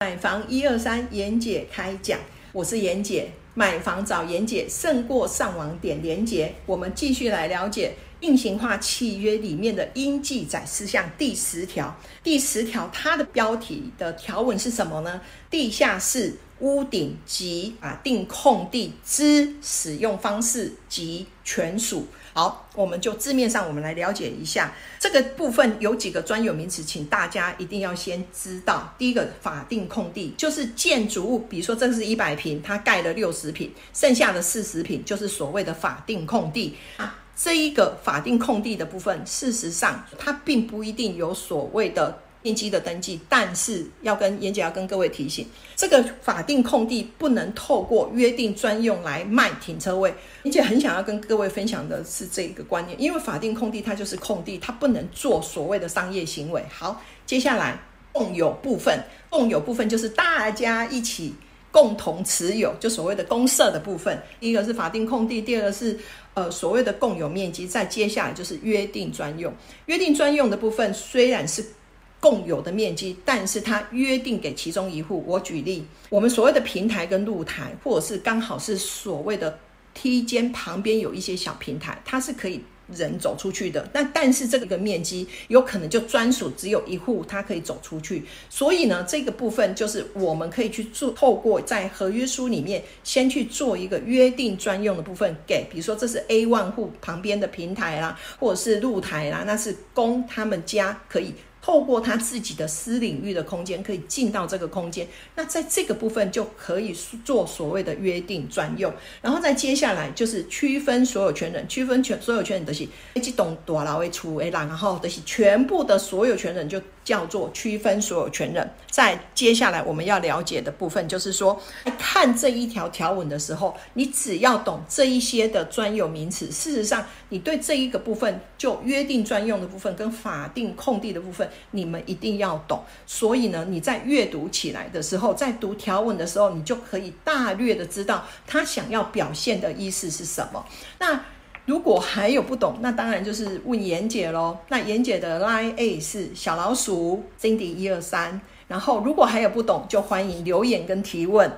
买房一二三，严姐开讲，我是严姐。买房找严姐胜过上网点连结。我们继续来了解运行化契约里面的应记载事项第十条。第十条它的标题的条文是什么呢？地下室。屋顶及啊定空地之使用方式及权属。好，我们就字面上我们来了解一下这个部分有几个专有名词，请大家一定要先知道。第一个法定空地就是建筑物，比如说这是一百平，它盖了六十平，剩下的四十平就是所谓的法定空地啊。这一个法定空地的部分，事实上它并不一定有所谓的。面积的登记，但是要跟严姐要跟各位提醒，这个法定空地不能透过约定专用来卖停车位。严姐很想要跟各位分享的是这个观念，因为法定空地它就是空地，它不能做所谓的商业行为。好，接下来共有部分，共有部分就是大家一起共同持有，就所谓的公社的部分。一个是法定空地，第二个是呃所谓的共有面积，再接下来就是约定专用。约定专用的部分虽然是共有的面积，但是它约定给其中一户。我举例，我们所谓的平台跟露台，或者是刚好是所谓的梯间旁边有一些小平台，它是可以人走出去的。那但是这个面积有可能就专属只有一户，它可以走出去。所以呢，这个部分就是我们可以去做，透过在合约书里面先去做一个约定专用的部分，给比如说这是 A 万户旁边的平台啦，或者是露台啦，那是供他们家可以。透过他自己的私领域的空间，可以进到这个空间，那在这个部分就可以做所谓的约定专用，然后再接下来就是区分所有权人，区分权所有权人的是一起懂多劳为出为然后的是全部的所有权人就叫做区分所有权人。在接下来我们要了解的部分就是说，看这一条条文的时候，你只要懂这一些的专有名词，事实上你对这一个部分就约定专用的部分跟法定空地的部分。你们一定要懂，所以呢，你在阅读起来的时候，在读条文的时候，你就可以大略的知道他想要表现的意思是什么。那如果还有不懂，那当然就是问严姐喽。那严姐的 line A 是小老鼠 Cindy 一二三，然后如果还有不懂，就欢迎留言跟提问。